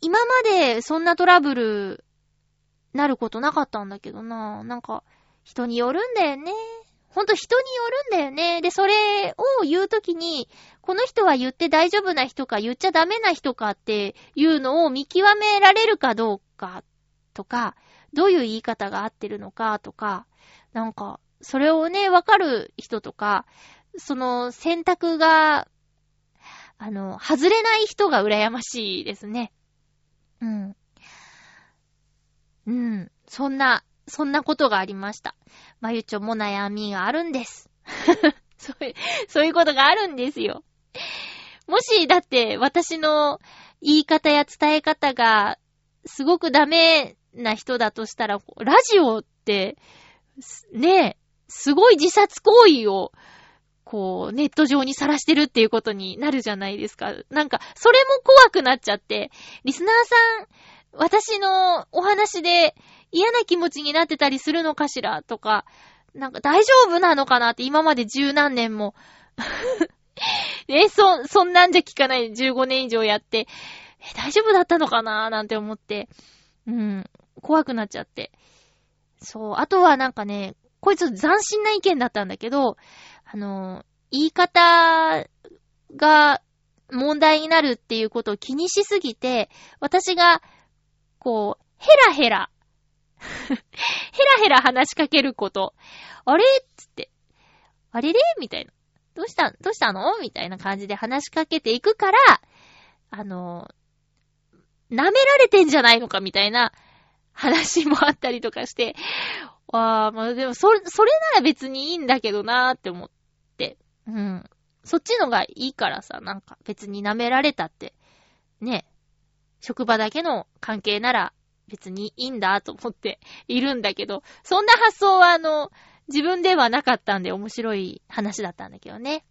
今までそんなトラブルなることなかったんだけどな。なんか、人によるんだよね。ほんと人によるんだよね。で、それを言うときに、この人は言って大丈夫な人か言っちゃダメな人かっていうのを見極められるかどうかとか、どういう言い方が合ってるのかとか、なんか、それをね、わかる人とか、その選択があの、外れない人が羨ましいですね。うん。うん。そんな、そんなことがありました。まゆちょも悩みがあるんです。[laughs] そういう、そういうことがあるんですよ。もし、だって、私の言い方や伝え方が、すごくダメな人だとしたら、ラジオって、ねえ、すごい自殺行為をこう、ネット上にさらしてるっていうことになるじゃないですか。なんか、それも怖くなっちゃって、リスナーさん、私のお話で嫌な気持ちになってたりするのかしらとか、なんか大丈夫なのかなって今まで十何年も [laughs] え、そ、そんなんじゃ聞かない。15年以上やって、え、大丈夫だったのかななんて思って、うん、怖くなっちゃって。そう。あとはなんかね、こいつ斬新な意見だったんだけど、あの、言い方が問題になるっていうことを気にしすぎて、私が、こう、ヘラヘラ、[laughs] ヘラヘラ話しかけること。あれ？つって。あれれ？みたいな。どうした、どうしたの？みたいな感じで話しかけていくから、あの、舐められてんじゃないのか？みたいな話もあったりとかして、ああ、まあでも、そ、それなら別にいいんだけどなーって思って。うん。そっちのがいいからさ、なんか別に舐められたって、ね、職場だけの関係なら別にいいんだと思って [laughs] いるんだけど、そんな発想はあの、自分ではなかったんで面白い話だったんだけどね。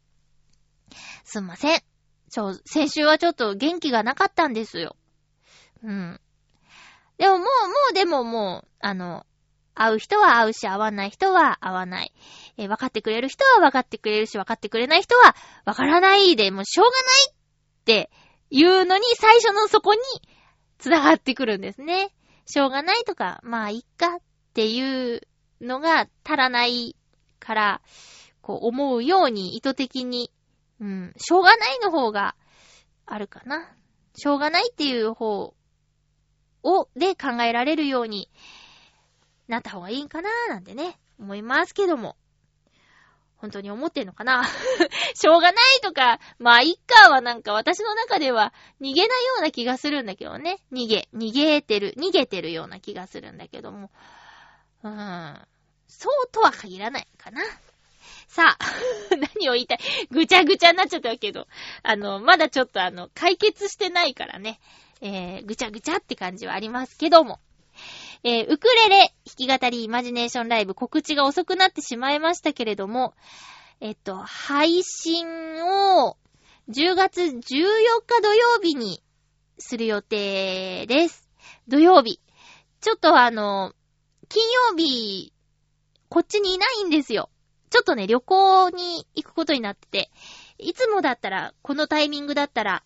すんません。ちょ、先週はちょっと元気がなかったんですよ。うん。でももう、もうでももう、あの、会う人は会うし、会わない人は会わない。えー分かってくれる人は分かってくれるし、分かってくれない人は分からないで、もうしょうがないっていうのに最初のそこに繋がってくるんですね。しょうがないとか、まあいっかっていうのが足らないから、こう思うように意図的に、うん、しょうがないの方があるかな。しょうがないっていう方を、で考えられるようになった方がいいんかなーなんてね、思いますけども。本当に思ってんのかな？[laughs] しょうがないとか、まあ、いっかはなんか私の中では逃げないような気がするんだけどね。逃げ、逃げてる、逃げてるような気がするんだけども。うーん。そうとは限らないかな。さあ、[laughs] 何を言いたい？ぐちゃぐちゃになっちゃったけど、あの、まだちょっとあの、解決してないからね。えー、ぐちゃぐちゃって感じはありますけども。えー、ウクレレ弾き語りイマジネーションライブ告知が遅くなってしまいましたけれども、えっと、配信を10月14日土曜日にする予定です。土曜日。ちょっとあの、金曜日、こっちにいないんですよ。ちょっとね、旅行に行くことになってて、いつもだったら、このタイミングだったら、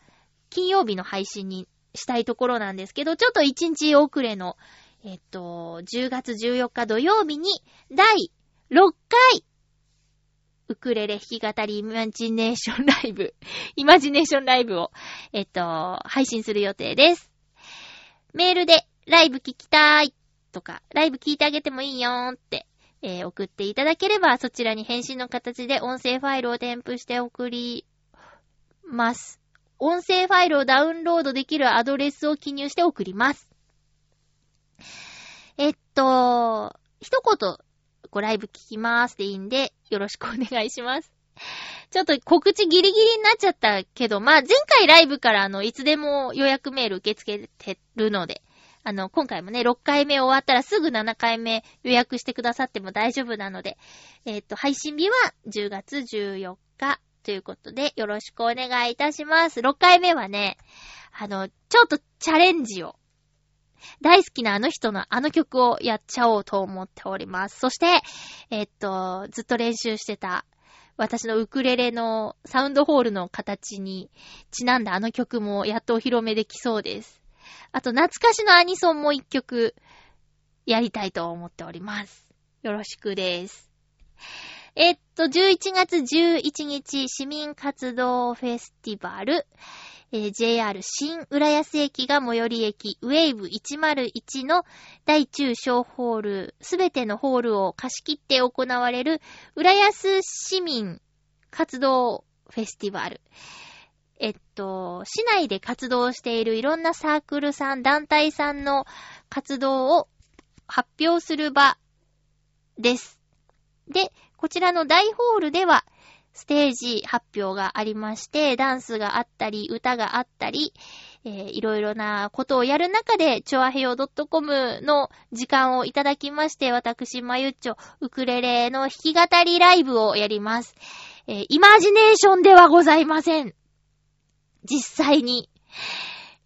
金曜日の配信にしたいところなんですけど、ちょっと1日遅れの、えっと、10月14日土曜日に、第6回、ウクレレ弾き語りイマジネーションライブ、[laughs] イマジネーションライブを、えっと、配信する予定です。メールで、ライブ聞きたいとか、ライブ聞いてあげてもいいよーって、えー送っていただければ、そちらに返信の形で音声ファイルを添付して送ります。音声ファイルをダウンロードできるアドレスを記入して送ります。えっと、一言、ごライブ聞きますでいいんで、よろしくお願いします。ちょっと告知ギリギリになっちゃったけど、まあ、前回ライブからあの、いつでも予約メール受け付けてるので、あの、今回もね、6回目終わったらすぐ7回目予約してくださっても大丈夫なので、えっと、配信日は10月14日ということで、よろしくお願いいたします。6回目はね、あの、ちょっとチャレンジを大好きなあの人のあの曲をやっちゃおうと思っております。そして、えっと、ずっと練習してた私のウクレレのサウンドホールの形にちなんだあの曲もやっとお披露目できそうです。あと、懐かしのアニソンも一曲やりたいと思っております。よろしくです。えっと、11月11日市民活動フェスティバル、えー JR 新浦安駅が最寄り駅、ウェーブ101の大中小ホール、すべてのホールを貸し切って行われる浦安市民活動フェスティバル。えっと、市内で活動しているいろんなサークルさん、団体さんの活動を発表する場です。で、こちらの大ホールでは、ステージ発表がありまして、ダンスがあったり、歌があったり、えーいろいろなことをやる中で、チョアヘヨ .com の時間をいただきまして、私、まゆっちょ、ウクレレの弾き語りライブをやります。えーイマジネーションではございません。実際に、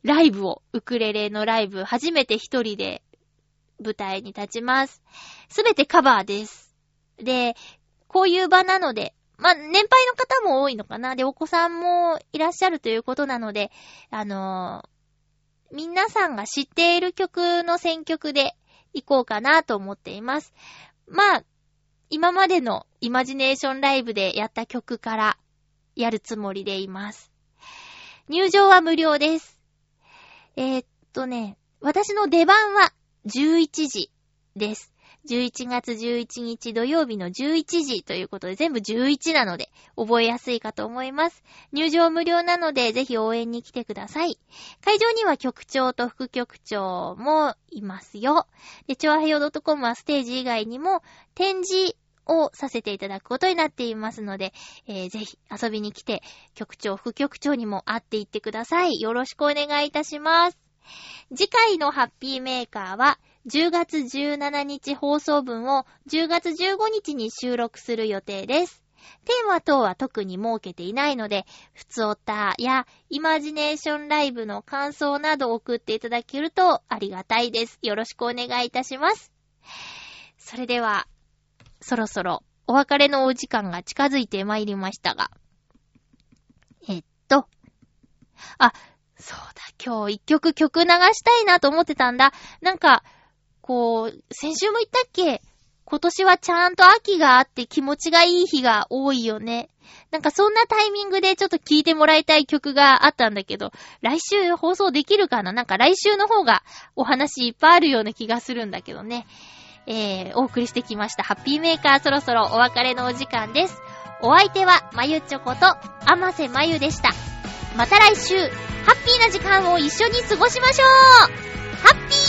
ライブを、ウクレレのライブ、初めて一人で舞台に立ちます。すべてカバーです。で、こういう場なので、まあ、年配の方も多いのかな。で、お子さんもいらっしゃるということなので、あのー皆さんが知っている曲の選曲で行こうかなと思っています。まあ、今までのイマジネーションライブでやった曲からやるつもりでいます。入場は無料です。えーっとね、私の出番は11時です。11月11日土曜日の11時ということで、全部11なので、覚えやすいかと思います。入場無料なので、ぜひ応援に来てください。会場には局長と副局長もいますよ。で、超平洋 .com はステージ以外にも展示をさせていただくことになっていますので、えー、ぜひ遊びに来て、局長、副局長にも会っていってください。よろしくお願いいたします。次回のハッピーメーカーは、10月17日放送分を10月15日に収録する予定です。テーマ等は特に設けていないので、ふつおたやイマジネーションライブの感想など送っていただけるとありがたいです。よろしくお願いいたします。それでは、そろそろお別れのお時間が近づいてまいりましたが。えっと。あ、そうだ、今日一曲曲流したいなと思ってたんだ。なんか、こう、先週も言ったっけ？今年はちゃんと秋があって気持ちがいい日が多いよね。なんかそんなタイミングでちょっと聴いてもらいたい曲があったんだけど、来週放送できるかな？なんか来週の方がお話いっぱいあるような気がするんだけどね。えー、お送りしてきました。ハッピーメーカーそろそろお別れのお時間です。お相手は、まゆちょこと、あませまゆでした。また来週、ハッピーな時間を一緒に過ごしましょうハッピー